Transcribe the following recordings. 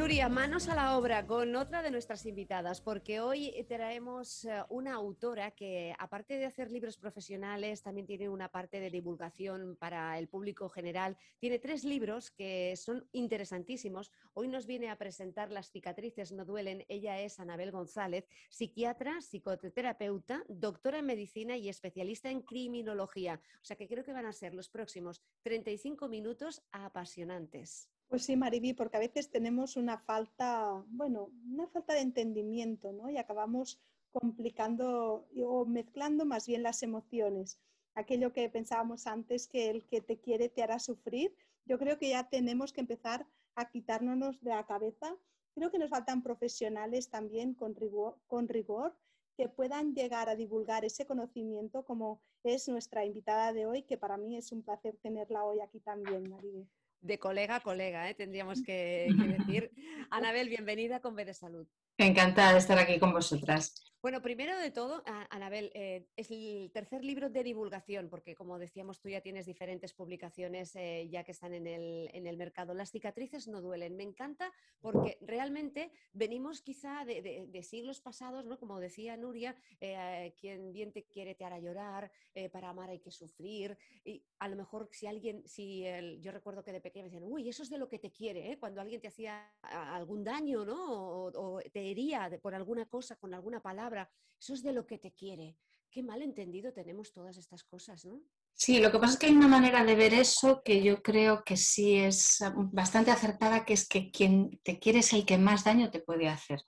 Nuria, manos a la obra con otra de nuestras invitadas, porque hoy traemos eh, una autora que, aparte de hacer libros profesionales, también tiene una parte de divulgación para el público general. Tiene tres libros que son interesantísimos. Hoy nos viene a presentar Las cicatrices no duelen. Ella es Anabel González, psiquiatra, psicoterapeuta, doctora en medicina y especialista en criminología. O sea que creo que van a ser los próximos 35 minutos apasionantes. Pues sí, Mariby, porque a veces tenemos una falta, bueno, una falta de entendimiento, ¿no? Y acabamos complicando o mezclando más bien las emociones. Aquello que pensábamos antes que el que te quiere te hará sufrir, yo creo que ya tenemos que empezar a quitárnoslos de la cabeza. Creo que nos faltan profesionales también con rigor, con rigor que puedan llegar a divulgar ese conocimiento como es nuestra invitada de hoy, que para mí es un placer tenerla hoy aquí también, Mariby de colega a colega, ¿eh? tendríamos que, decir. Anabel, bienvenida con B de Salud. Encantada de estar aquí con vosotras. Bueno, primero de todo, Anabel, eh, es el tercer libro de divulgación, porque como decíamos, tú ya tienes diferentes publicaciones eh, ya que están en el, mercado. Las cicatrices no duelen. Me encanta porque realmente venimos quizá de, siglos pasados, ¿no? Como decía Nuria, eh, quien bien te quiere te hará llorar, para amar hay que sufrir. Y a lo mejor si alguien, si yo recuerdo que de pequeña me decían, uy, eso es de lo que te quiere, cuando alguien te hacía algún daño, ¿no? O, te hería por alguna cosa, con alguna palabra eso es de lo que te quiere. Qué mal entendido tenemos todas estas cosas, ¿no? Sí, lo que pasa es que hay una manera de ver eso que yo creo que sí es bastante acertada, que es que quien te quiere es el que más daño te puede hacer.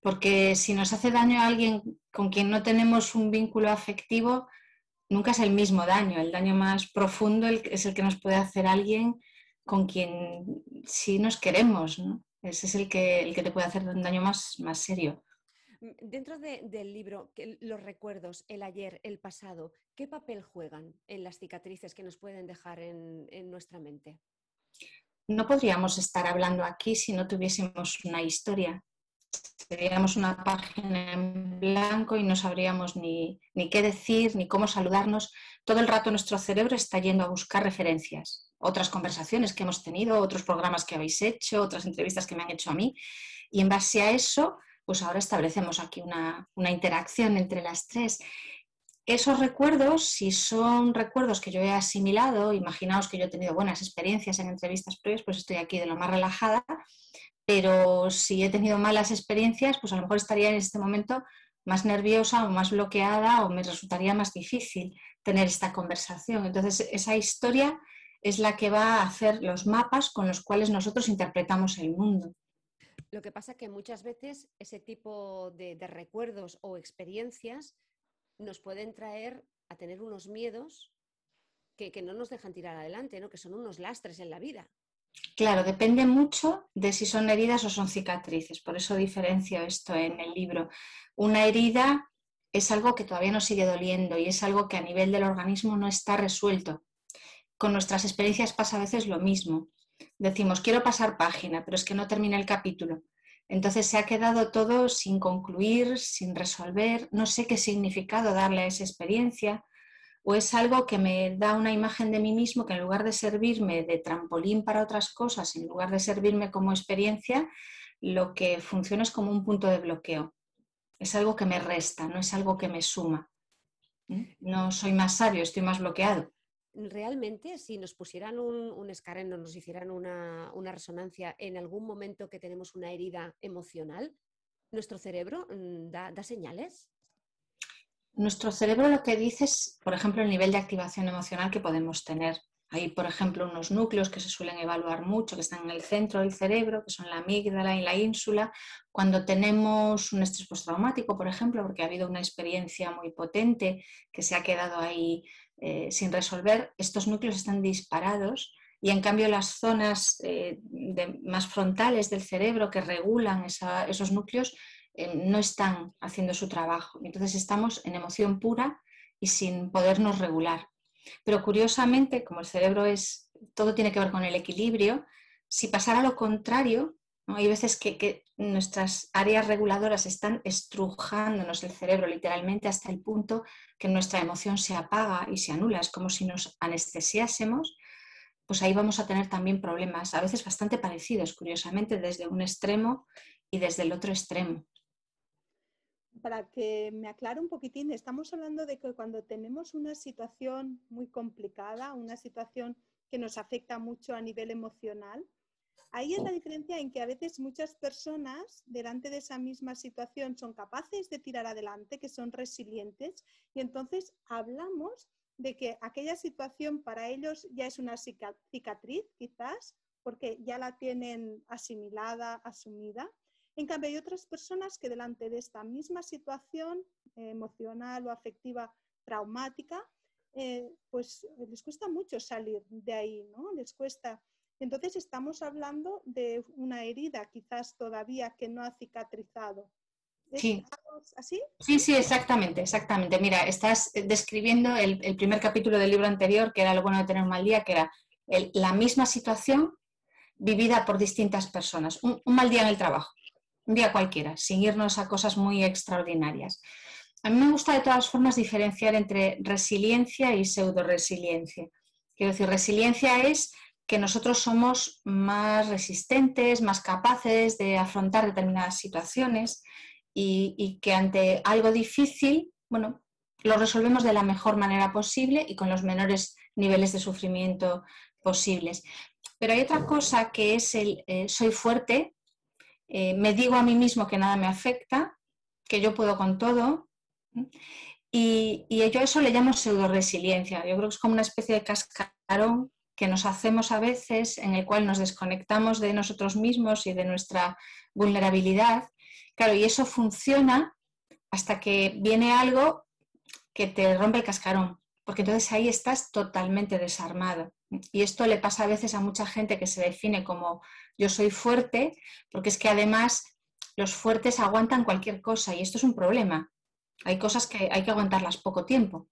Porque si nos hace daño a alguien con quien no tenemos un vínculo afectivo, nunca es el mismo daño. El daño más profundo es el que nos puede hacer alguien con quien sí nos queremos. Ese es el que, el que te puede hacer un daño más, más serio. Mm, dentro del libro, los recuerdos, el ayer, el pasado, ¿qué papel juegan en las cicatrices que nos pueden dejar en, nuestra mente? No podríamos estar hablando aquí si no tuviésemos una historia. Seríamos una página en blanco y no sabríamos ni, ni qué decir, ni cómo saludarnos. Todo el rato nuestro cerebro está yendo a buscar referencias, otras conversaciones que hemos tenido, otros programas que habéis hecho, otras entrevistas que me han hecho a mí. Y en base a eso pues ahora establecemos aquí una, interacción entre las tres. Esos recuerdos, si son recuerdos que yo he asimilado, imaginaos que yo he tenido buenas experiencias en entrevistas previas, pues estoy aquí de lo más relajada, pero si he tenido malas experiencias, pues a lo mejor estaría en este momento más nerviosa o más bloqueada o me resultaría más difícil tener esta conversación. Entonces, esa historia es la que va a hacer los mapas con los cuales nosotros interpretamos el mundo. Lo que pasa es que muchas veces ese tipo de, recuerdos o experiencias nos pueden traer a tener unos miedos que, no nos dejan tirar adelante, ¿no? que son unos lastres en la vida. Claro, depende mucho de si son heridas o son cicatrices. Por eso diferencio esto en el libro. Una herida es algo que todavía nos sigue doliendo y es algo que a nivel del organismo no está resuelto. Con nuestras experiencias pasa a veces lo mismo decimos, quiero pasar página, pero es que no termina el capítulo. Entonces se ha quedado todo sin concluir, sin resolver, no sé qué significado darle a esa experiencia, o es algo que me da una imagen de mí mismo que en lugar de servirme de trampolín para otras cosas, en lugar de servirme como experiencia, lo que funciona es como un punto de bloqueo. Es algo que me resta, no es algo que me suma. ¿Mm? No soy más sabio, estoy más bloqueado realmente si nos pusieran un, un escáner, nos hicieran una, resonancia en algún momento que tenemos una herida emocional, ¿nuestro cerebro mm, da, señales? Nuestro cerebro lo que dice es, por ejemplo, el nivel de activación emocional que podemos tener. Hay, por ejemplo, unos núcleos que se suelen evaluar mucho, que están en el centro del cerebro, que son la amígdala y la ínsula. Cuando tenemos un estrés postraumático, por ejemplo, porque ha habido una experiencia muy potente que se ha quedado ahí eh, sin resolver, estos núcleos están disparados y en cambio las zonas eh, más frontales del cerebro que regulan esos núcleos eh, no están haciendo su trabajo. Entonces estamos en emoción pura y sin podernos regular. Pero curiosamente, como el cerebro es, todo tiene que ver con el equilibrio, si pasara lo contrario, hay veces que, nuestras áreas reguladoras están estrujándonos el cerebro literalmente hasta el punto que nuestra emoción se apaga y se anula. Es como si nos anestesiásemos, pues ahí vamos a tener también problemas, a veces bastante parecidos, curiosamente, desde un extremo y desde el otro extremo. Para que me aclare un poquitín, estamos hablando de que cuando tenemos una situación muy complicada, una situación que nos afecta mucho a nivel emocional, Ahí es la diferencia en que a veces muchas personas delante de esa misma situación son capaces de tirar adelante, que son resilientes, y entonces hablamos de que aquella situación para ellos ya es una cicatriz, quizás, porque ya la tienen asimilada, asumida. En cambio, hay otras personas que delante de esta misma situación eh, emocional o afectiva traumática, eh, pues les cuesta mucho salir de ahí, ¿no? Les cuesta entonces estamos hablando de una herida quizás todavía que no ha cicatrizado. Sí. ¿Así? Sí, sí, exactamente, exactamente. Mira, estás describiendo el, primer capítulo del libro anterior, que era lo bueno de tener un mal día, que era la misma situación vivida por distintas personas. Un, un mal día en el trabajo, un día cualquiera, sin irnos a cosas muy extraordinarias. A mí me gusta de todas formas diferenciar entre resiliencia y pseudo resiliencia. Quiero decir, resiliencia es que nosotros somos más resistentes, más capaces de afrontar determinadas situaciones y, que ante algo difícil, bueno, lo resolvemos de la mejor manera posible y con los menores niveles de sufrimiento posibles. Pero hay otra cosa que es el eh, soy fuerte, eh, me digo a mí mismo que nada me afecta, que yo puedo con todo. Y, y yo eso le llamo pseudo resiliencia. Yo creo que es como una especie de cascarón que nos hacemos a veces, en el cual nos desconectamos de nosotros mismos y de nuestra vulnerabilidad. Claro, y eso funciona hasta que viene algo que te rompe el cascarón, porque entonces ahí estás totalmente desarmado. Y esto le pasa a veces a mucha gente que se define como yo soy fuerte, porque es que además los fuertes aguantan cualquier cosa y esto es un problema. Hay cosas que hay que aguantarlas poco tiempo.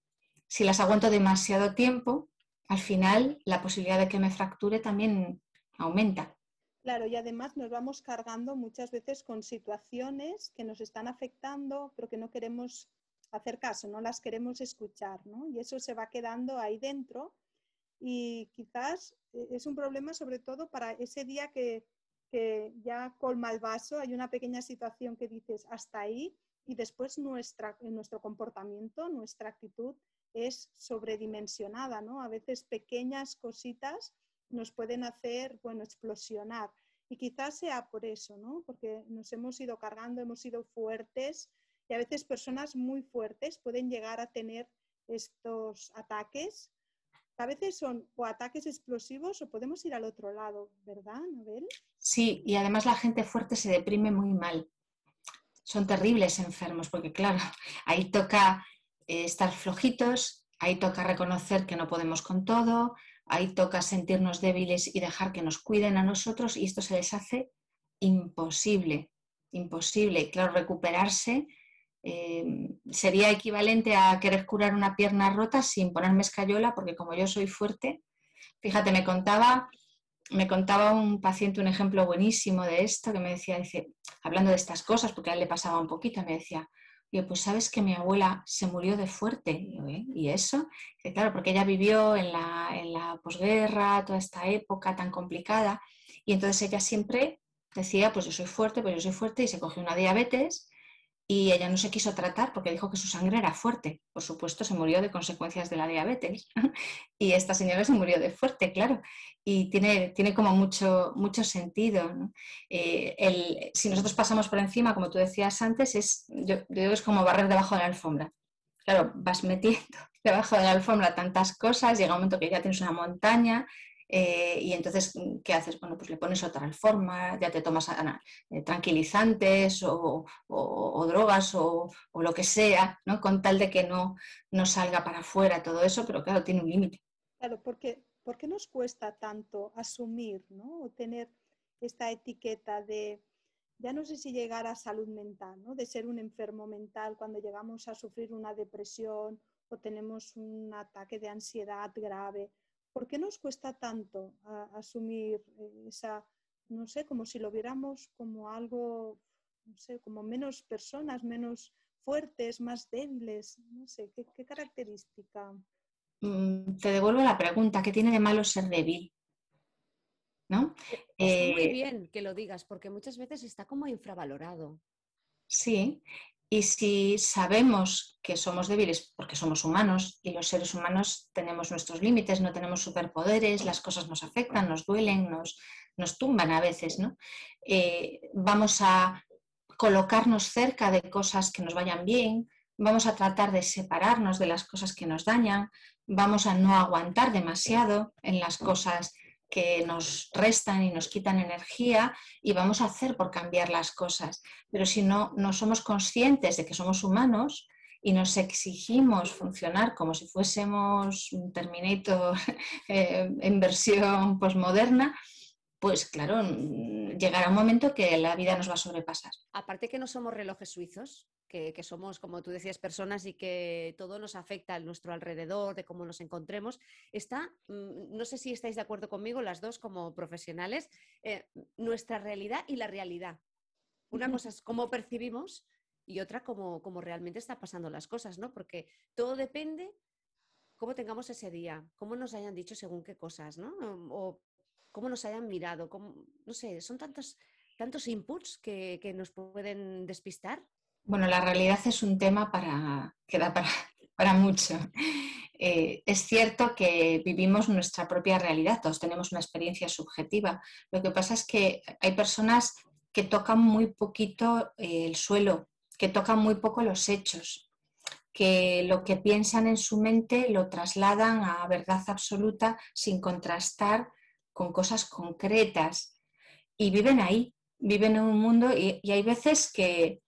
Si las aguanto demasiado tiempo, al final la posibilidad de que me fracture también aumenta. Claro, y además nos vamos cargando muchas veces con situaciones que nos están afectando, pero que no queremos hacer caso, no las queremos escuchar, ¿no? Y eso se va quedando ahí dentro y quizás eh, es un problema sobre todo para ese día que, que ya colma el vaso, hay una pequeña situación que dices hasta ahí y después nuestra, nuestro comportamiento, nuestra actitud es sobredimensionada, ¿no? A veces pequeñas cositas nos pueden hacer, bueno, explosionar. Y quizás sea por eso, ¿no? Porque nos hemos ido cargando, hemos sido fuertes y a veces personas muy fuertes pueden llegar a tener estos ataques. A veces son o ataques explosivos o podemos ir al otro lado, ¿verdad, Anabel? Sí, y además la gente fuerte se deprime muy mal. Son terribles enfermos porque, claro, ahí toca eh, estar flojitos, ahí toca reconocer que no podemos con todo, ahí toca sentirnos débiles y dejar que nos cuiden a nosotros y esto se les hace imposible, imposible. Claro, recuperarse eh, sería equivalente a querer curar una pierna rota sin ponerme escayola, porque como yo soy fuerte, fíjate, me contaba, me contaba un paciente un ejemplo buenísimo de esto, que me decía, dice, hablando de estas cosas, porque a él le pasaba un poquito, me decía, y pues sabes que mi abuela se murió de fuerte. ¿eh? ¿Y eso? claro, porque ella vivió en la, en la posguerra, toda esta época tan complicada, y entonces ella siempre decía, pues yo soy fuerte, pues yo soy fuerte, y se cogió una diabetes, y ella no se quiso tratar porque dijo que su sangre era fuerte. Por supuesto, se murió de consecuencias de la diabetes. y esta señora se murió de fuerte, claro. Y tiene, tiene como mucho, mucho sentido. Eh, si nosotros pasamos por encima, como tú decías antes, es, yo, es como barrer debajo de la alfombra. Claro, vas metiendo debajo de la alfombra tantas cosas, llega un momento que ya tienes una montaña eh, y entonces, ¿qué haces? Bueno, pues le pones otra forma, ya te tomas eh, tranquilizantes o, drogas o, lo que sea, ¿no? Con tal de que no, no salga para afuera todo eso, pero claro, tiene un límite. Claro, porque, ¿por qué nos cuesta tanto asumir ¿no? o tener esta etiqueta de, ya no sé si llegar a salud mental, ¿no? de ser un enfermo mental cuando llegamos a sufrir una depresión o tenemos un ataque de ansiedad grave? ¿Por qué nos cuesta tanto asumir eh, esa, no sé, como si lo viéramos como algo, no sé, como menos personas, menos fuertes, más débiles? No sé, ¿qué, característica? Mm, te devuelvo la pregunta, ¿qué tiene de malo ser débil? ¿No? Muy eh, bien que lo digas, porque muchas veces está como infravalorado. Sí, y si sabemos que somos débiles porque somos humanos y los seres humanos tenemos nuestros límites, no tenemos superpoderes, las cosas nos afectan, nos duelen, nos, nos tumban a veces, ¿no? Eh, vamos a colocarnos cerca de cosas que nos vayan bien, vamos a tratar de separarnos de las cosas que nos dañan, vamos a no aguantar demasiado en las cosas que nos restan y nos quitan energía y vamos a hacer por cambiar las cosas. Pero si no, no somos conscientes de que somos humanos y nos exigimos funcionar como si fuésemos un Terminator eh, en versión posmoderna, pues claro, llegará un momento que la vida nos va a sobrepasar. Aparte que no somos relojes suizos, que, somos, como tú decías, personas y que todo nos afecta a nuestro alrededor, de cómo nos encontremos, está, mm, no sé si estáis de acuerdo conmigo, las dos como profesionales, eh, nuestra realidad y la realidad. Una cosa es cómo percibimos y otra cómo, cómo realmente están pasando las cosas, ¿no? Porque todo depende cómo tengamos ese día, cómo nos hayan dicho según qué cosas, ¿no? O cómo nos hayan mirado, no sé, son tantos, tantos inputs que, que nos pueden despistar. Bueno, la realidad es un tema para, que da para, mucho. Eh, es cierto que vivimos nuestra propia realidad, todos tenemos una experiencia subjetiva. Lo que pasa es que hay personas que tocan muy poquito eh, el suelo, que tocan muy poco los hechos, que lo que piensan en su mente lo trasladan a verdad absoluta sin contrastar con cosas concretas y viven ahí, viven en un mundo y hay veces que,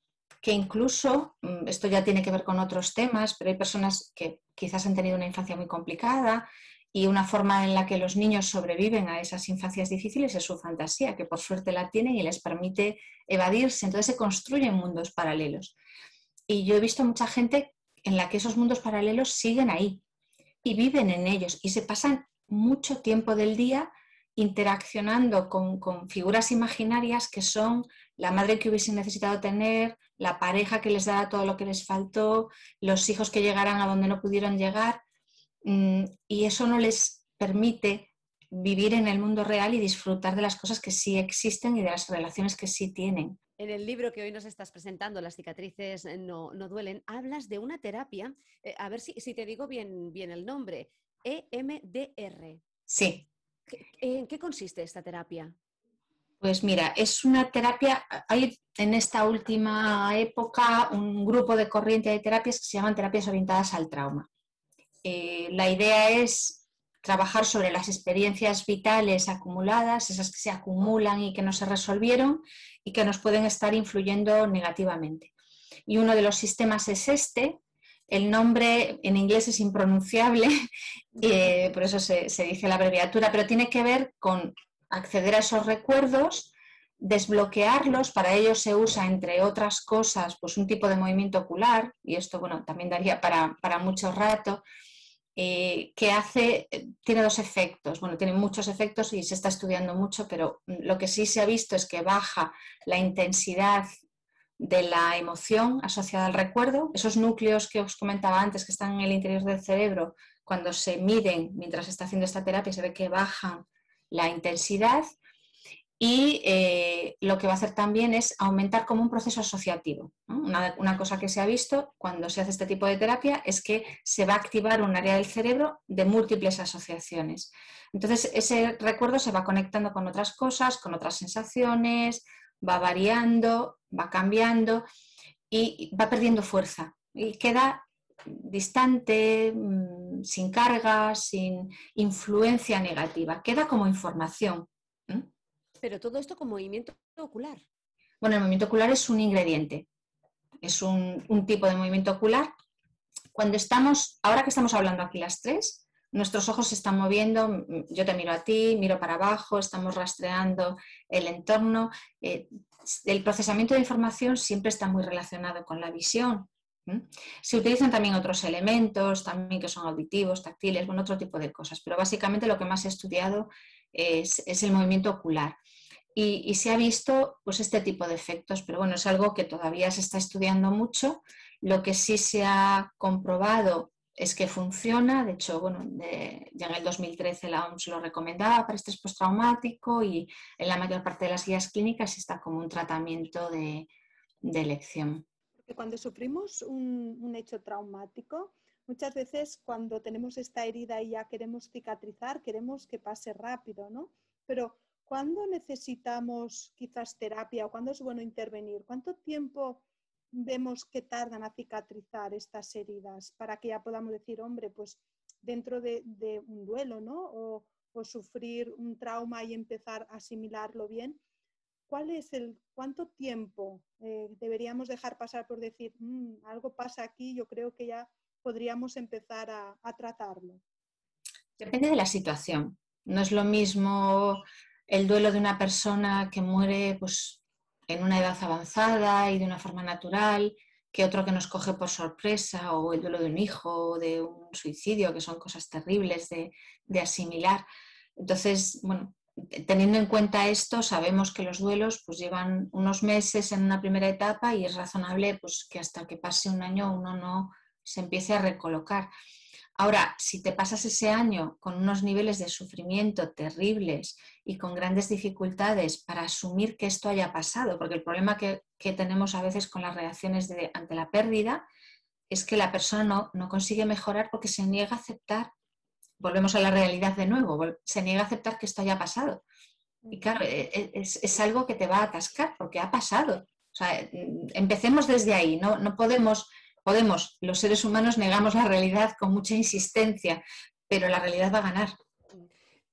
que incluso, mm, esto ya tiene que ver con otros temas, pero hay personas que quizás han tenido una infancia muy complicada y una forma en la que los niños sobreviven a esas infancias difíciles es su fantasía, que por suerte la tienen y les permite evadirse. Entonces se construyen mundos paralelos. Y yo he visto mucha gente en la que esos mundos paralelos siguen ahí y viven en ellos y se pasan mucho tiempo del día interaccionando con, con, figuras imaginarias que son la madre que hubiesen necesitado tener, la pareja que les dará todo lo que les faltó, los hijos que llegarán a donde no pudieron llegar, mm, y eso no les permite vivir en el mundo real y disfrutar de las cosas que sí existen y de las relaciones que sí tienen. En el libro que hoy nos estás presentando, Las cicatrices no, duelen, hablas de una terapia, eh, a ver si, si, te digo bien, bien el nombre, EMDR. Sí. ¿En qué consiste esta terapia? Pues mira, es una terapia, hay en esta última época un grupo de corriente de terapias que se llaman terapias orientadas al trauma. Eh, la idea es trabajar sobre las experiencias vitales acumuladas, esas que se acumulan y que no se resolvieron y que nos pueden estar influyendo negativamente. Y uno de los sistemas es este, el nombre en inglés es impronunciable, eh, por eso se, dice la abreviatura, pero tiene que ver con acceder a esos recuerdos, desbloquearlos, para ello se usa, entre otras cosas, pues un tipo de movimiento ocular, y esto bueno, también daría para, mucho rato, eh, que hace, tiene dos efectos, bueno, tiene muchos efectos y se está estudiando mucho, pero lo que sí se ha visto es que baja la intensidad de la emoción asociada al recuerdo, esos núcleos que os comentaba antes que están en el interior del cerebro, cuando se miden mientras se está haciendo esta terapia, se ve que bajan la intensidad y eh, lo que va a hacer también es aumentar como un proceso asociativo. Una, una, cosa que se ha visto cuando se hace este tipo de terapia es que se va a activar un área del cerebro de múltiples asociaciones. Entonces ese recuerdo se va conectando con otras cosas, con otras sensaciones, va variando, va cambiando y va perdiendo fuerza y queda distante, mm, sin carga, sin influencia negativa, queda como información. Pero todo esto con movimiento ocular. Bueno, el movimiento ocular es un ingrediente, es un, un tipo de movimiento ocular. Cuando estamos, ahora que estamos hablando aquí las tres, nuestros ojos se están moviendo, yo te miro a ti, miro para abajo, estamos rastreando el entorno. Eh, el procesamiento de información siempre está muy relacionado con la visión. Se utilizan también otros elementos, también que son auditivos, táctiles, bueno, otro tipo de cosas, pero básicamente lo que más he estudiado es, el movimiento ocular. Y, y, se ha visto pues, este tipo de efectos, pero bueno, es algo que todavía se está estudiando mucho. Lo que sí se ha comprobado es que funciona, de hecho, bueno, ya en el 2013 la OMS lo recomendaba para estrés postraumático y en la mayor parte de las guías clínicas está como un tratamiento de, elección. cuando sufrimos un, un, hecho traumático, muchas veces cuando tenemos esta herida y ya queremos cicatrizar, queremos que pase rápido, ¿no? Pero ¿cuándo necesitamos quizás terapia o cuándo es bueno intervenir? ¿Cuánto tiempo vemos que tardan a cicatrizar estas heridas para que ya podamos decir, hombre, pues dentro de, un duelo, ¿no? O, sufrir un trauma y empezar a asimilarlo bien, ¿cuál es el, cuánto tiempo eh, deberíamos dejar pasar por decir, mm, algo pasa aquí, yo creo que ya podríamos empezar a, a tratarlo? Depende de la situación. No es lo mismo el duelo de una persona que muere pues, en una edad avanzada y de una forma natural, que otro que nos coge por sorpresa, o el duelo de un hijo, o de un suicidio, que son cosas terribles de, asimilar. Entonces, bueno, teniendo en cuenta esto, sabemos que los duelos pues, llevan unos meses en una primera etapa y es razonable pues, que hasta que pase un año uno no se empiece a recolocar. Ahora, si te pasas ese año con unos niveles de sufrimiento terribles y con grandes dificultades para asumir que esto haya pasado, porque el problema que, tenemos a veces con las reacciones de, ante la pérdida es que la persona no, no, consigue mejorar porque se niega a aceptar, volvemos a la realidad de nuevo, se niega a aceptar que esto haya pasado. Y claro, e, e, es, algo que te va a atascar porque ha pasado. O sea, empecemos desde ahí, no, no podemos podemos, los seres humanos negamos la realidad con mucha insistencia, pero la realidad va a ganar.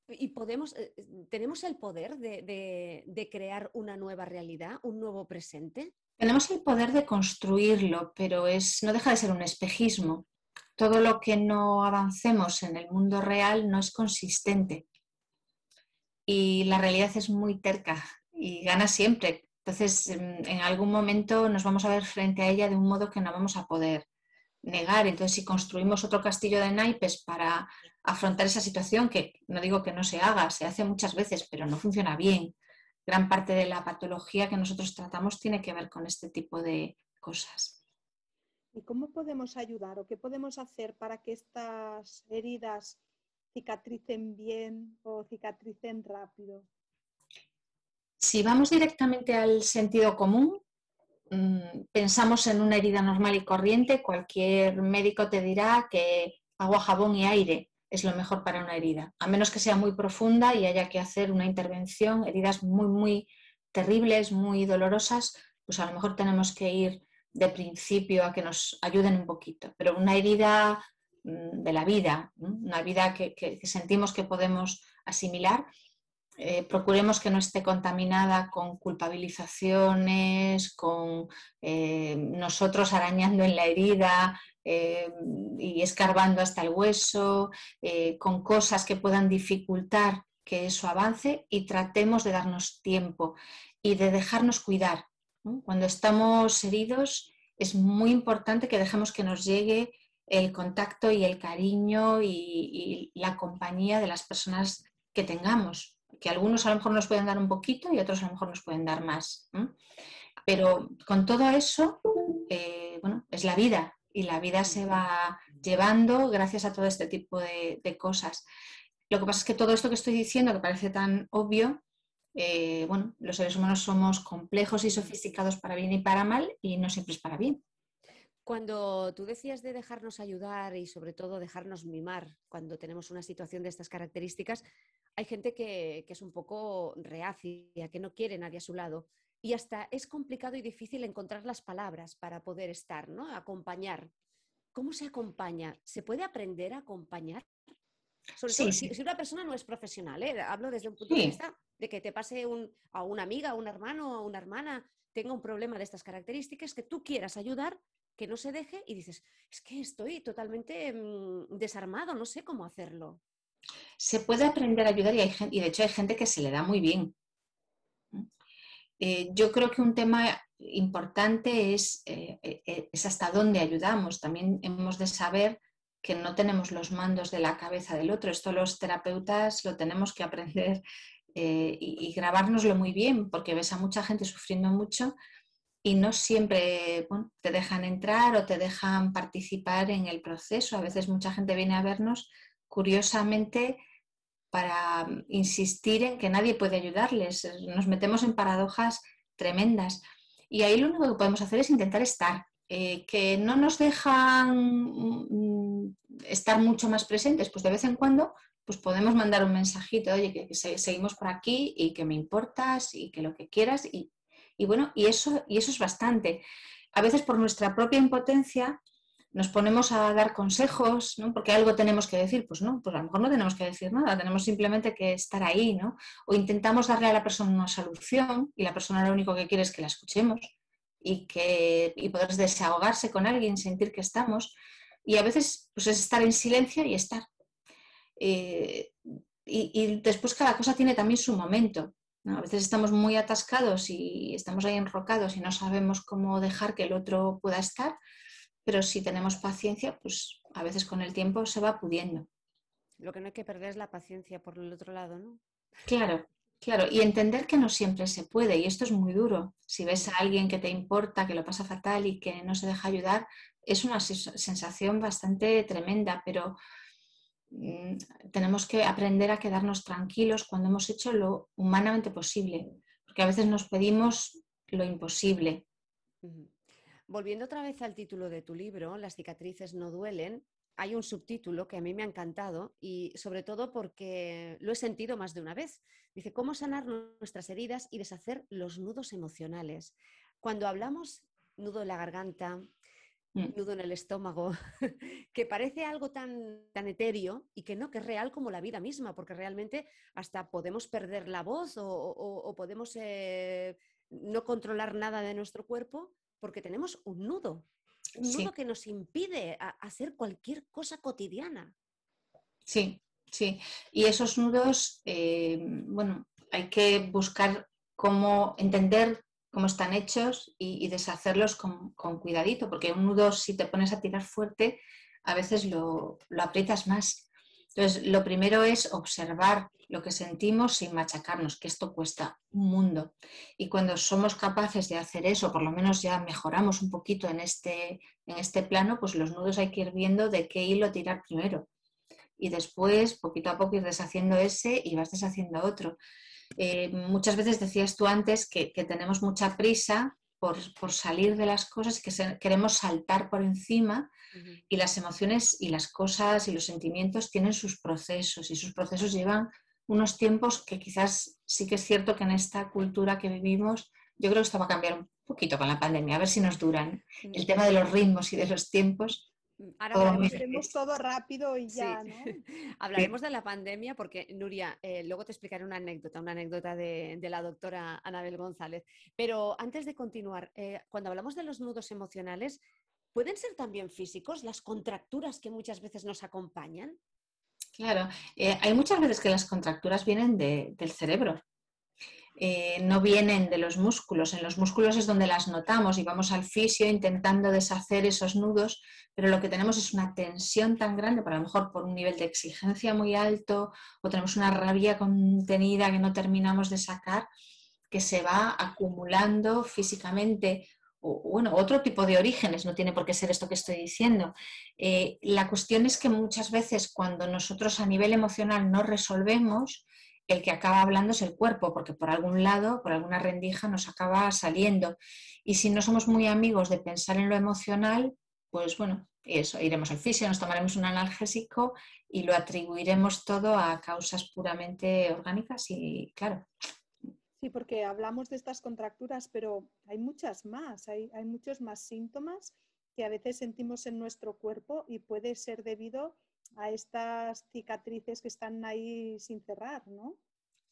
Y podemos, eh, tenemos el poder de, crear una nueva realidad, un nuevo presente. Tenemos el poder de construirlo, pero es, no deja de ser un espejismo. Todo lo que no avancemos en el mundo real no es consistente. Y la realidad es muy terca y gana siempre. Entonces, en, algún momento nos vamos a ver frente a ella de un modo que no vamos a poder negar. Entonces, si construimos otro castillo de naipes para afrontar esa situación, que no digo que no se haga, se hace muchas veces, pero no funciona bien. Gran parte de la patología que nosotros tratamos tiene que ver con este tipo de cosas. ¿Y cómo podemos ayudar o qué podemos hacer para que estas heridas cicatricen bien o cicatricen rápido? Si vamos directamente al sentido común, mm, pensamos en una herida normal y corriente, cualquier médico te dirá que agua, jabón y aire es lo mejor para una herida, a menos que sea muy profunda y haya que hacer una intervención, heridas muy, muy terribles, muy dolorosas, pues a lo mejor tenemos que ir de principio a que nos ayuden un poquito. Pero una herida mm, de la vida, una vida que sentimos que podemos asimilar, eh, procuremos que no esté contaminada con culpabilizaciones, con eh, nosotros arañando en la herida eh, y escarbando hasta el hueso, con cosas que puedan dificultar que eso avance y tratemos de darnos tiempo y de dejarnos cuidar. Cuando estamos heridos es muy importante que dejemos que nos llegue el contacto y el cariño y la compañía de las personas que tengamos, que algunos a lo mejor nos pueden dar un poquito y otros a lo mejor nos pueden dar más. Pero con todo eso, eh, bueno, es la vida y la vida se va llevando gracias a todo este tipo de, cosas. Lo que pasa es que todo esto que estoy diciendo, que parece tan obvio, eh, bueno, los seres humanos somos complejos y sofisticados para bien y para mal y no siempre es para bien. Cuando tú decías de dejarnos ayudar y sobre todo dejarnos mimar cuando tenemos una situación de estas características, hay gente que, es un poco reacia, que no quiere nadie a su lado. Y hasta es complicado y difícil encontrar las palabras para poder estar, ¿no? Acompañar. ¿Cómo se acompaña? ¿Se puede aprender a acompañar? Sobre todo Si, una persona no es profesional, ¿eh? hablo desde un punto de vista de que te pase a una amiga, a un hermano, a una hermana, tenga un problema de estas características, que tú quieras ayudar, que no se deje y dices, es que estoy totalmente mm, desarmado, no sé cómo hacerlo. Se puede aprender a ayudar y, y de hecho hay gente que se le da muy bien. Eh, yo creo que un tema importante es, eh, eh, es hasta dónde ayudamos. También hemos de saber que no tenemos los mandos de la cabeza del otro. Esto los terapeutas lo tenemos que aprender y, y, grabárnoslo muy bien, porque ves a mucha gente sufriendo mucho y no siempre te dejan entrar o te dejan participar en el proceso. A veces mucha gente viene a vernos curiosamente para insistir en que nadie puede ayudarles. Nos metemos en paradojas tremendas. Y ahí lo único que podemos hacer es intentar estar, eh, que no nos dejan mm, estar mucho más presentes, pues de vez en cuando pues podemos mandar un mensajito, oye, que, seguimos por aquí y que me importas y que lo que quieras y y bueno, y eso, y eso es bastante. A veces por nuestra propia impotencia nos ponemos a dar consejos, ¿no? Porque algo tenemos que decir, pues no, pues a lo mejor no tenemos que decir nada, tenemos simplemente que estar ahí, ¿no? O intentamos darle a la persona una solución y la persona lo único que quiere es que la escuchemos y, que, y poder desahogarse con alguien, sentir que estamos. Y a veces pues es estar en silencio y estar. Eh, y, después cada cosa tiene también su momento. A veces estamos muy atascados y estamos ahí enrocados y no sabemos cómo dejar que el otro pueda estar, pero si tenemos paciencia, pues a veces con el tiempo se va pudiendo. Lo que no hay que perder es la paciencia por el otro lado, ¿no? Claro, claro, y entender que no siempre se puede, y esto es muy duro. Si ves a alguien que te importa, que lo pasa fatal y que no se deja ayudar, es una sensación bastante tremenda, pero Mm, tenemos que aprender a quedarnos tranquilos cuando hemos hecho lo humanamente posible, porque a veces nos pedimos lo imposible. Volviendo otra vez al título de tu libro, Las cicatrices no duelen, hay un subtítulo que a mí me ha encantado y sobre todo porque lo he sentido más de una vez. Dice, ¿cómo sanar nuestras heridas y deshacer los nudos emocionales? Cuando hablamos nudo en la garganta, Mm. nudo en el estómago, que parece algo tan, tan etéreo y que no, que es real como la vida misma, porque realmente hasta podemos perder la voz o, podemos eh, no controlar nada de nuestro cuerpo porque tenemos un nudo, un nudo que nos impide hacer cualquier cosa cotidiana. Sí, sí. Y esos nudos, eh, bueno, hay que buscar cómo entender cómo están hechos y, deshacerlos con, cuidadito, porque un nudo si te pones a tirar fuerte, a veces lo, aprietas más. Entonces, lo primero es observar lo que sentimos sin machacarnos, que esto cuesta un mundo. Y cuando somos capaces de hacer eso, por lo menos ya mejoramos un poquito en este, en este plano, pues los nudos hay que ir viendo de qué hilo tirar primero. Y después, poquito a poco, ir deshaciendo ese y vas deshaciendo otro. Eh, muchas veces decías tú antes que, tenemos mucha prisa por, salir de las cosas, que queremos saltar por encima y las emociones y las cosas y los sentimientos tienen sus procesos y sus procesos llevan unos tiempos que quizás sí que es cierto que en esta cultura que vivimos, yo creo que esto va a cambiar un poquito con la pandemia, a ver si nos duran. El tema de los ritmos y de los tiempos Ahora hablaremos todo rápido y ya, ¿no? Hablaremos de la pandemia porque, Nuria, eh, luego te explicaré una anécdota, una anécdota de, la doctora Anabel González. Pero antes de continuar, eh, cuando hablamos de los nudos emocionales, ¿pueden ser también físicos las contracturas que muchas veces nos acompañan? Claro, eh, hay muchas veces que las contracturas vienen del cerebro. Eh, no vienen de los músculos. En los músculos es donde las notamos y vamos al fisio intentando deshacer esos nudos, pero lo que tenemos es una tensión tan grande, por lo mejor por un nivel de exigencia muy alto o tenemos una rabia contenida que no terminamos de sacar, que se va acumulando físicamente o, bueno, otro tipo de orígenes, no tiene por qué ser esto que estoy diciendo. Eh, la cuestión es que muchas veces cuando nosotros a nivel emocional no resolvemos, el que acaba hablando es el cuerpo, porque por algún lado, por alguna rendija nos acaba saliendo. Y si no somos muy amigos de pensar en lo emocional, pues bueno, eso, iremos al fisio, nos tomaremos un analgésico y lo atribuiremos todo a causas puramente orgánicas y claro. Sí, porque hablamos de estas contracturas, pero hay muchas más, hay, hay muchos más síntomas que a veces sentimos en nuestro cuerpo y puede ser debido a estas cicatrices que están ahí sin cerrar, ¿no?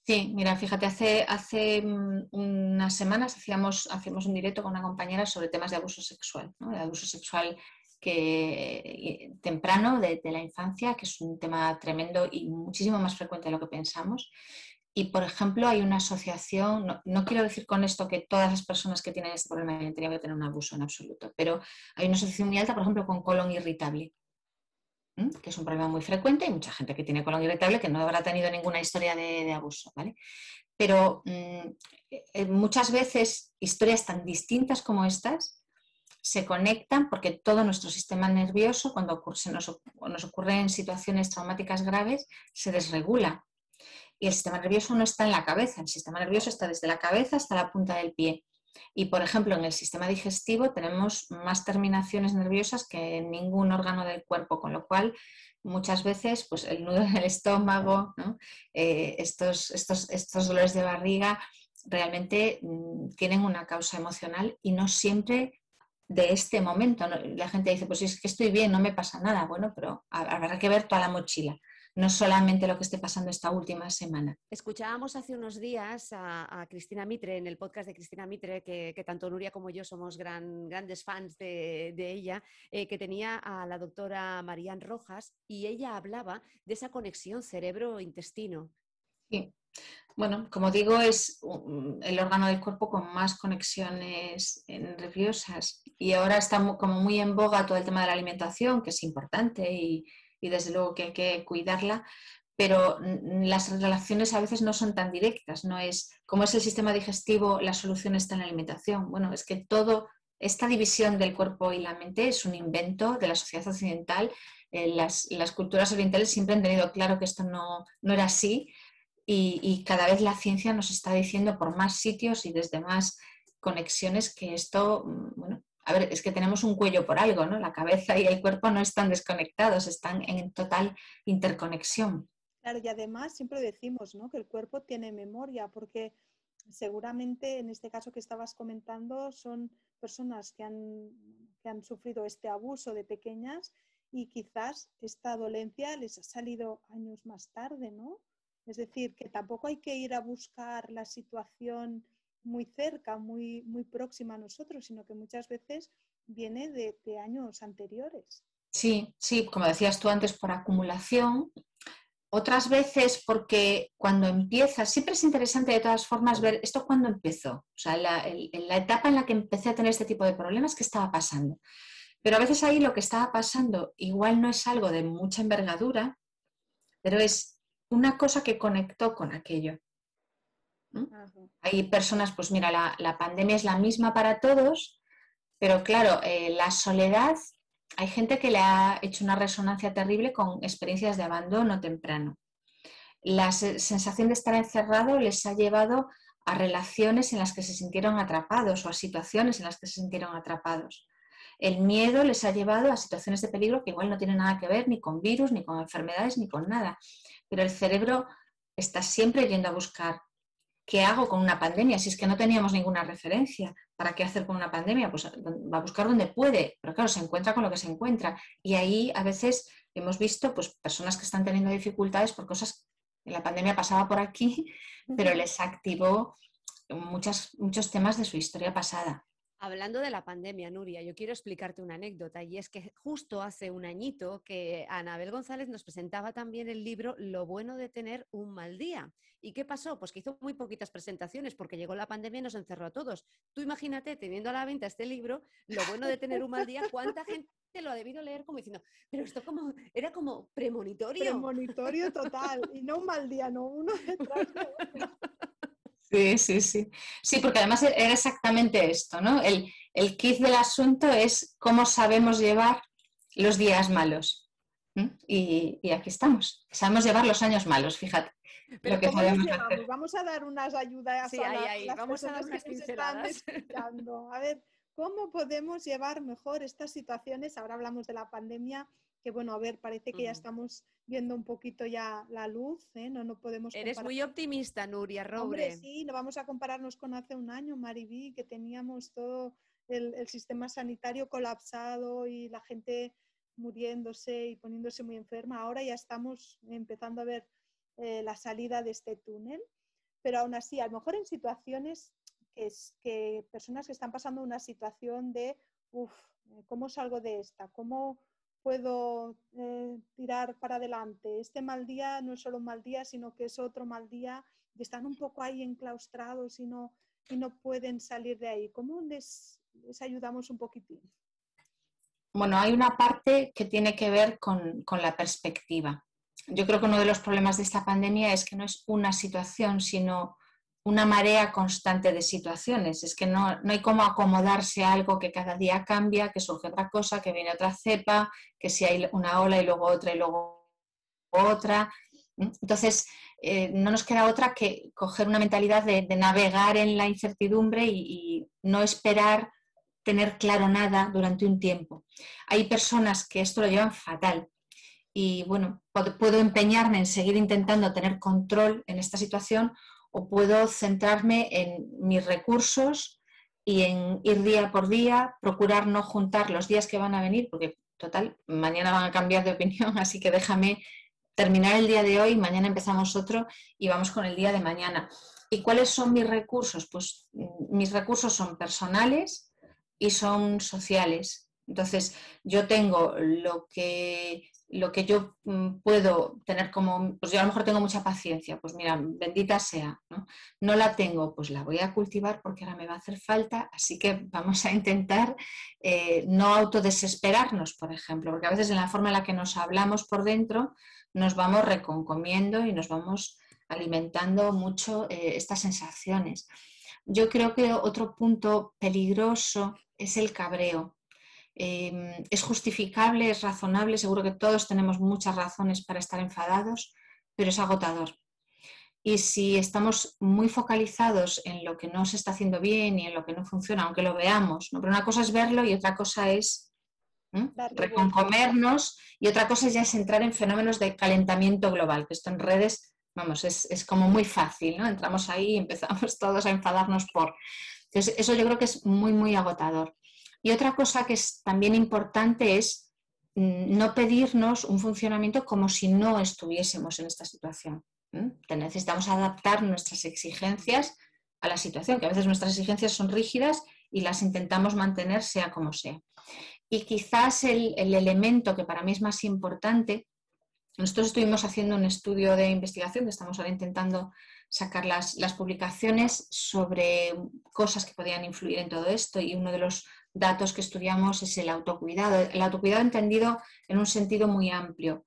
Sí, mira, fíjate, hace, hace mm, unas semanas hacíamos, hacíamos un directo con una compañera sobre temas de abuso sexual, ¿no? de abuso sexual que, temprano de, la infancia, que es un tema tremendo y muchísimo más frecuente de lo que pensamos. Y, por ejemplo, hay una asociación, no, quiero decir con esto que todas las personas que tienen este problema tienen que tener un abuso en absoluto, pero hay una asociación muy alta, por ejemplo, con colon irritable que es un problema muy frecuente, hay mucha gente que tiene colon irritable que no habrá tenido ninguna historia de, abuso, ¿vale? Pero mm, eh, muchas veces historias tan distintas como estas se conectan porque todo nuestro sistema nervioso, cuando se nos, nos ocurre en situaciones traumáticas graves, se desregula. Y el sistema nervioso no está en la cabeza, el sistema nervioso está desde la cabeza hasta la punta del pie. Y, por ejemplo, en el sistema digestivo tenemos más terminaciones nerviosas que en ningún órgano del cuerpo, con lo cual muchas veces pues, el nudo en el estómago, eh, estos, estos, estos dolores de barriga realmente mm, tienen una causa emocional y no siempre de este momento. La gente dice, pues es que estoy bien, no me pasa nada. Bueno, pero habrá que ver toda la mochila no solamente lo que esté pasando esta última semana. Escuchábamos hace unos días a, Cristina Mitre, en el podcast de Cristina Mitre, que, tanto Nuria como yo somos grandes fans de, ella, eh, que tenía a la doctora Marían Rojas y ella hablaba de esa conexión cerebro-intestino. Sí. Bueno, como digo, es el órgano del cuerpo con más conexiones nerviosas y ahora está como muy en boga todo el tema de la alimentación, que es importante y, y desde luego que hay que cuidarla, pero las relaciones a veces no son tan directas, no es como es el sistema digestivo, la solución está en la alimentación. Bueno, es que todo esta división del cuerpo y la mente es un invento de la sociedad occidental. Eh, las, culturas orientales siempre han tenido claro que esto no, era así y, y, cada vez la ciencia nos está diciendo por más sitios y desde más conexiones que esto, mm, bueno, a ver, es que tenemos un cuello por algo, ¿no? La cabeza y el cuerpo no están desconectados, están en total interconexión. Claro, y además siempre decimos, ¿no? Que el cuerpo tiene memoria, porque seguramente en este caso que estabas comentando son personas que han, que han sufrido este abuso de pequeñas y quizás esta dolencia les ha salido años más tarde, ¿no? Es decir, que tampoco hay que ir a buscar la situación muy cerca, muy, muy próxima a nosotros, sino que muchas veces viene de, años anteriores. Sí, sí, como decías tú antes, por acumulación. Otras veces porque cuando empieza, siempre es interesante de todas formas ver esto cuando empezó, o sea, la, la etapa en la que empecé a tener este tipo de problemas, ¿qué estaba pasando? Pero a veces ahí lo que estaba pasando igual no es algo de mucha envergadura, pero es una cosa que conectó con aquello. Hay personas, pues mira, la, pandemia es la misma para todos, pero claro, eh, la soledad, hay gente que le ha hecho una resonancia terrible con experiencias de abandono temprano. La sensación de estar encerrado les ha llevado a relaciones en las que se sintieron atrapados o a situaciones en las que se sintieron atrapados. El miedo les ha llevado a situaciones de peligro que igual no tienen nada que ver ni con virus, ni con enfermedades, ni con nada. Pero el cerebro está siempre yendo a buscar ¿qué hago con una pandemia? Si es que no teníamos ninguna referencia, ¿para qué hacer con una pandemia? Pues va a buscar donde puede, pero claro, se encuentra con lo que se encuentra. Y ahí a veces hemos visto pues, personas que están teniendo dificultades por cosas que la pandemia pasaba por aquí, pero les activó muchas, muchos temas de su historia pasada. Hablando de la pandemia, Nuria, yo quiero explicarte una anécdota y es que justo hace un añito que Anabel González nos presentaba también el libro Lo bueno de tener un mal día. ¿Y qué pasó? Pues que hizo muy poquitas presentaciones porque llegó la pandemia y nos encerró a todos. Tú imagínate teniendo a la venta este libro, Lo bueno de tener un mal día, ¿cuánta gente lo ha debido leer como diciendo, pero esto como era como premonitorio? Premonitorio total y no un mal día, no uno detrás de otro. Sí, sí, sí. Sí, porque además era exactamente esto, ¿no? El, el kit del asunto es cómo sabemos llevar los días malos. Y, aquí estamos. Sabemos llevar los años malos, fíjate. Pero Vamos a dar unas ayudas sí, a Vamos a dar unas pinceladas. A ver, ¿cómo podemos llevar mejor estas situaciones? Ahora hablamos de la pandemia, que bueno, a ver, parece que ya estamos viendo un poquito ya la luz, ¿eh? no, no podemos... Eres muy optimista, Nuria Robre. sí, no vamos a compararnos con hace un año, Mariví, que teníamos todo el, sistema sanitario colapsado y la gente muriéndose y poniéndose muy enferma. Ahora ya estamos empezando a ver eh, la salida de este túnel. pero aún así, a lo mejor en situaciones que, es, que personas que están pasando una situación de, uff, ¿cómo salgo de esta? ¿Cómo puedo eh, tirar para adelante? Este mal día no es solo un mal día, sino que es otro mal día y están un poco ahí enclaustrados y no, y no pueden salir de ahí. ¿Cómo les, les ayudamos un poquitín? Bueno, hay una parte que tiene que ver con, con, la perspectiva. Yo creo que uno de los problemas de esta pandemia es que no es una situación, sino una marea constante de situaciones. Es que no, no hay cómo acomodarse a algo que cada día cambia, que surge otra cosa, que viene otra cepa, que si hay una ola y luego otra y luego otra. Entonces, eh, no nos queda otra que coger una mentalidad de, navegar en la incertidumbre y, no esperar tener claro nada durante un tiempo. Hay personas que esto lo llevan fatal y bueno, puedo, empeñarme en seguir intentando tener control en esta situación o puedo centrarme en mis recursos y en ir día por día, procurar no juntar los días que van a venir, porque total, mañana van a cambiar de opinión, así que déjame terminar el día de hoy, mañana empezamos otro y vamos con el día de mañana. ¿Y cuáles son mis recursos? Pues mm, mis recursos son personales y son sociales. Entonces, yo tengo lo que, lo que yo mm, puedo tener como, pues yo a lo mejor tengo mucha paciencia, pues mira, bendita sea, ¿no? No la tengo, pues la voy a cultivar porque ahora me va a hacer falta, así que vamos a intentar eh, no autodesesperarnos, por ejemplo, porque a veces en la forma en la que nos hablamos por dentro, nos vamos reconcomiendo y nos vamos alimentando mucho eh, estas sensaciones. Yo creo que otro punto peligroso es el cabreo. Em, es justificable, es razonable, seguro que todos tenemos muchas razones para estar enfadados, pero es agotador. Y si estamos muy focalizados en lo que no se está haciendo bien y en lo que no funciona, aunque lo veamos, ¿no? pero una cosa es verlo y otra cosa es Reconcomernos y otra cosa ya es entrar en fenómenos de calentamiento global, que esto en redes, vamos, es, como muy fácil, ¿no? Entramos ahí y empezamos todos a enfadarnos por... Entonces, eso yo creo que es muy, muy agotador. Y otra cosa que es también importante es mm, no pedirnos un funcionamiento como si no estuviésemos en esta situación. Necesitamos adaptar nuestras exigencias a la situación, que a veces nuestras exigencias son rígidas y las intentamos mantener sea como sea. Y quizás el, elemento que para mí es más importante, nosotros estuvimos haciendo un estudio de investigación, estamos ahora intentando sacar las, las, publicaciones sobre cosas que podían influir en todo esto y uno de los datos que estudiamos es el autocuidado. El autocuidado entendido en un sentido muy amplio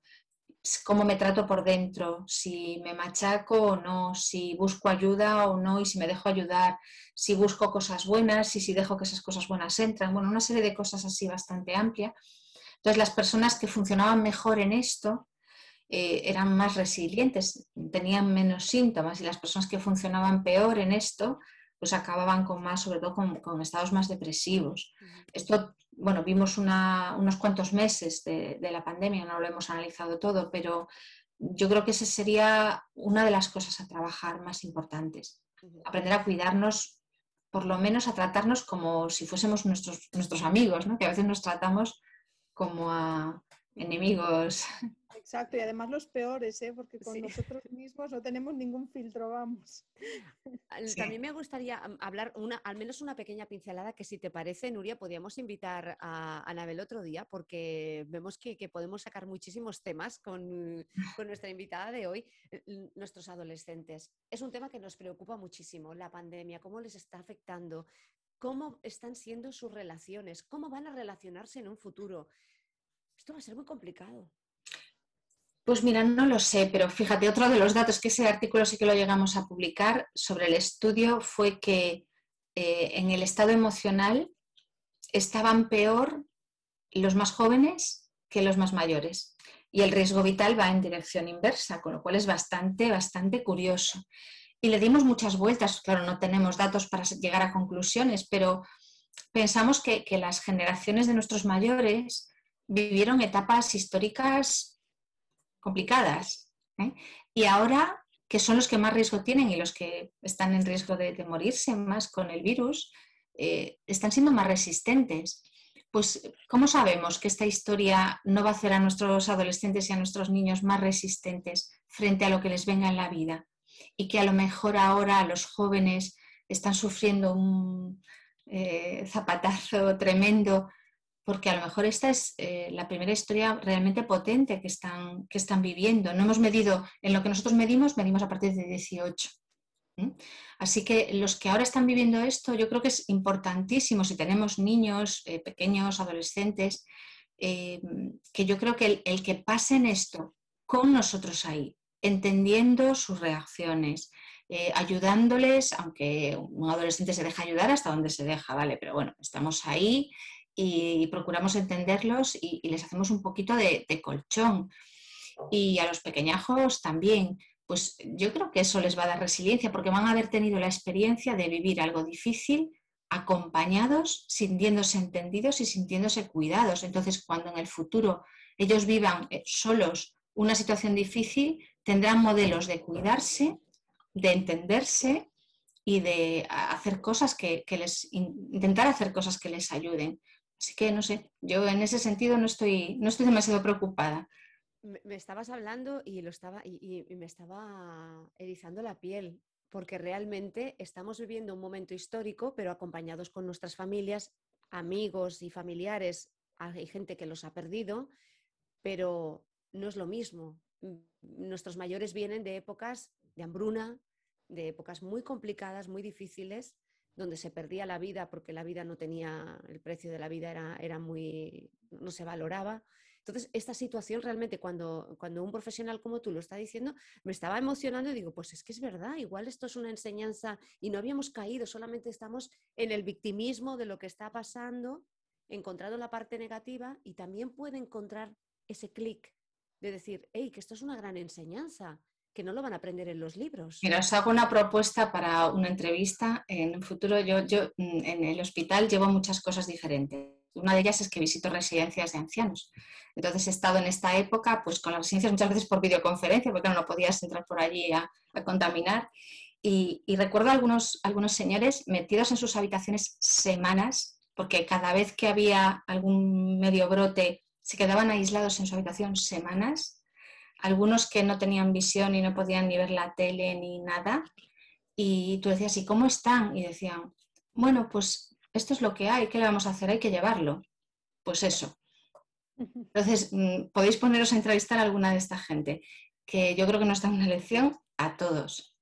cómo me trato por dentro, si me machaco o no, si busco ayuda o no y si me dejo ayudar, si busco cosas buenas y si dejo que esas cosas buenas entran. Bueno, una serie de cosas así bastante amplia. Entonces, las personas que funcionaban mejor en esto eh, eran más resilientes, tenían menos síntomas y las personas que funcionaban peor en esto pues acababan con más, sobre todo con, estados más depresivos. Esto bueno, vimos unos cuantos meses de, la pandemia, no lo hemos analizado todo, pero yo creo que esa sería una de las cosas a trabajar más importantes. Aprender a cuidarnos, por lo menos a tratarnos como si fuésemos nuestros, nuestros amigos, ¿no? que a veces nos tratamos como a enemigos Exacto, y además los peores, ¿eh? porque con nosotros mismos no tenemos ningún filtro, vamos. También me gustaría hablar una, al menos una pequeña pincelada que si te parece, Nuria, podríamos invitar a Anabel otro día porque vemos que, podemos sacar muchísimos temas con, con, nuestra invitada de hoy, eh, nuestros adolescentes. Es un tema que nos preocupa muchísimo, la pandemia, cómo les está afectando, cómo están siendo sus relaciones, cómo van a relacionarse en un futuro. Esto va a ser muy complicado. Pues mira, no lo sé, pero fíjate, otro de los datos que ese artículo sí que lo llegamos a publicar sobre el estudio fue que eh, en el estado emocional estaban peor los más jóvenes que los más mayores. Y el riesgo vital va en dirección inversa, con lo cual es bastante, bastante curioso. Y le dimos muchas vueltas, claro, no tenemos datos para llegar a conclusiones, pero pensamos que, que las generaciones de nuestros mayores vivieron etapas históricas complicadas. ¿eh? Y ahora, que son los que más riesgo tienen y los que están en riesgo de, morirse más con el virus, eh, están siendo más resistentes. Pues, ¿cómo sabemos que esta historia no va a hacer a nuestros adolescentes y a nuestros niños más resistentes frente a lo que les venga en la vida? y que a lo mejor ahora los jóvenes están sufriendo un eh, zapatazo tremendo, porque a lo mejor esta es eh, la primera historia realmente potente que están, que están viviendo. No hemos medido, en lo que nosotros medimos, medimos a partir de 18. Así que los que ahora están viviendo esto, yo creo que es importantísimo si tenemos niños, eh, pequeños, adolescentes, que yo creo que el, que pasen esto con nosotros ahí, entendiendo sus reacciones, eh, ayudándoles, aunque un adolescente se deja ayudar hasta donde se deja, ¿vale? Pero bueno, estamos ahí y procuramos entenderlos y, les hacemos un poquito de, colchón. Y a los pequeñajos también, pues yo creo que eso les va a dar resiliencia porque van a haber tenido la experiencia de vivir algo difícil acompañados, sintiéndose entendidos y sintiéndose cuidados. Entonces, cuando en el futuro ellos vivan eh, solos una situación difícil, tendrán modelos de cuidarse de entenderse y de hacer cosas que, les, intentar hacer cosas que les ayuden. Así que no sé, yo en ese sentido no estoy, no estoy demasiado preocupada. Me, estabas hablando y, lo estaba, y, me estaba erizando la piel, porque realmente estamos viviendo un momento histórico, pero acompañados con nuestras familias, amigos y familiares. Hay gente que los ha perdido, pero no es lo mismo. Nuestros mayores vienen de épocas de hambruna, de épocas muy complicadas, muy difíciles, donde se perdía la vida porque la vida no tenía, el precio de la vida era, era muy, no se valoraba. Entonces, esta situación realmente cuando, cuando un profesional como tú lo está diciendo, me estaba emocionando y digo, pues es que es verdad, igual esto es una enseñanza y no habíamos caído, solamente estamos en el victimismo de lo que está pasando, encontrado la parte negativa y también puede encontrar ese clic de decir, hey, que esto es una gran enseñanza, que no lo van a aprender en los libros. Mira, os hago una propuesta para una entrevista. En un futuro yo, yo mm, en el hospital llevo muchas cosas diferentes. Una de ellas es que visito residencias de ancianos. Entonces he estado en esta época pues con las residencias muchas veces por videoconferencia, porque no podías entrar por allí a, contaminar. Y, y, recuerdo algunos, algunos señores metidos en sus habitaciones semanas, porque cada vez que había algún medio brote se quedaban aislados en su habitación semanas algunos que no tenían visión y no podían ni ver la tele ni nada. Y tú decías, ¿y cómo están? Y decían, bueno, pues esto es lo que hay, ¿qué le vamos a hacer? Hay que llevarlo. Pues eso. Entonces, mm, podéis poneros a entrevistar a alguna de esta gente, que yo creo que nos da una lección a todos.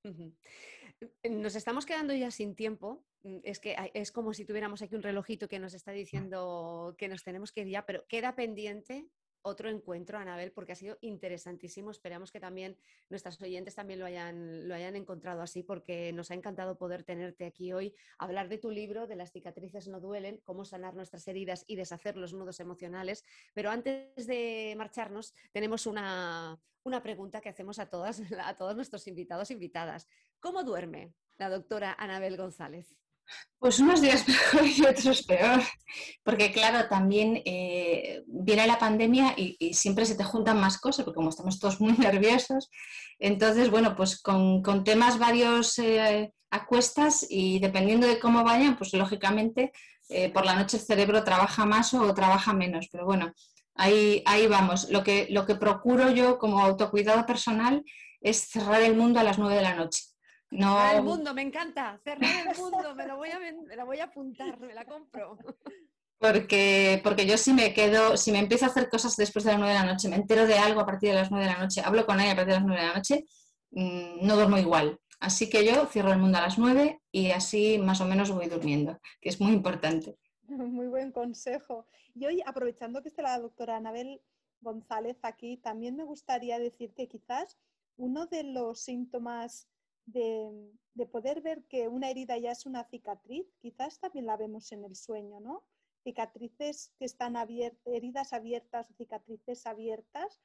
Nos estamos quedando ya sin tiempo. Mm, es que es como si tuviéramos aquí un relojito que nos está diciendo que nos tenemos que ir ya, pero queda pendiente otro encuentro, Anabel, porque ha sido interesantísimo. Esperamos que también nuestras oyentes también lo hayan, lo hayan encontrado así, porque nos ha encantado poder tenerte aquí hoy, hablar de tu libro, de las cicatrices no duelen, cómo sanar nuestras heridas y deshacer los nudos emocionales. Pero antes de marcharnos, tenemos una, una pregunta que hacemos a, todas, a todos nuestros invitados e invitadas. ¿Cómo duerme la doctora Anabel González? Pues unos días mejor y otros peor, porque claro, también eh, viene la pandemia y, siempre se te juntan más cosas, porque como estamos todos muy nerviosos, entonces, bueno, pues con, temas varios eh, a cuestas y dependiendo de cómo vayan, pues lógicamente eh, por la noche el cerebro trabaja más o trabaja menos, pero bueno, ahí, ahí vamos. Lo que, lo que procuro yo como autocuidado personal es cerrar el mundo a las nueve de la noche no... Cerrar el mundo, me encanta. Cerrar el mundo, me, lo voy a, me la voy a apuntar, me la compro. Porque, porque yo si me quedo, si me empiezo a hacer cosas después de las nueve de la noche, me entero de algo a partir de las nueve de la noche, hablo con ella a partir de las nueve de la noche, mm, no duermo igual. Así que yo cierro el mundo a las nueve y así más o menos voy durmiendo, que es muy importante. Muy buen consejo. Y hoy, aprovechando que está la doctora Anabel González aquí, también me gustaría decir que quizás uno de los síntomas de, poder ver que una herida ya es una cicatriz, quizás también la vemos en el sueño, ¿no? Cicatrices que están abiertas, heridas abiertas o cicatrices abiertas,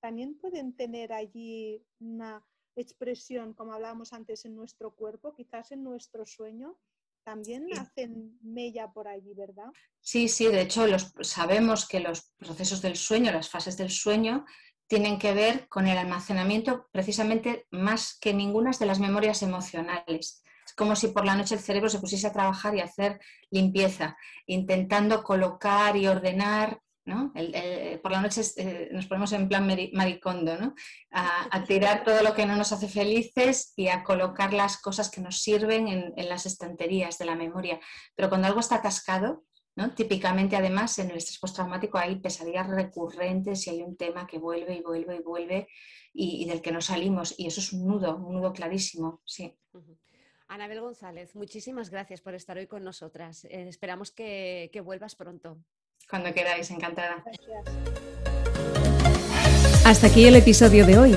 también pueden tener allí una expresión, como hablábamos antes, en nuestro cuerpo, quizás en nuestro sueño, también hacen mella por allí, ¿verdad? Sí, sí, de hecho los, sabemos que los procesos del sueño, las fases del sueño, tienen que ver con el almacenamiento precisamente más que ninguna de las memorias emocionales. Es como si por la noche el cerebro se pusiese a trabajar y hacer limpieza, intentando colocar y ordenar por la noche eh, nos ponemos en plan maricondo, ¿no? A, tirar todo lo que no nos hace felices y a colocar las cosas que nos sirven en, las estanterías de la memoria. Pero cuando algo está atascado, ¿no? típicamente además en el estrés postraumático hay pesadillas recurrentes y hay un tema que vuelve y vuelve y vuelve y, del que no salimos. Y eso es un nudo, un nudo clarísimo, sí. Anabel González, muchísimas gracias por estar hoy con nosotras. Eh, esperamos que, que vuelvas pronto. Cuando queráis, encantada. Hasta aquí el episodio de hoy.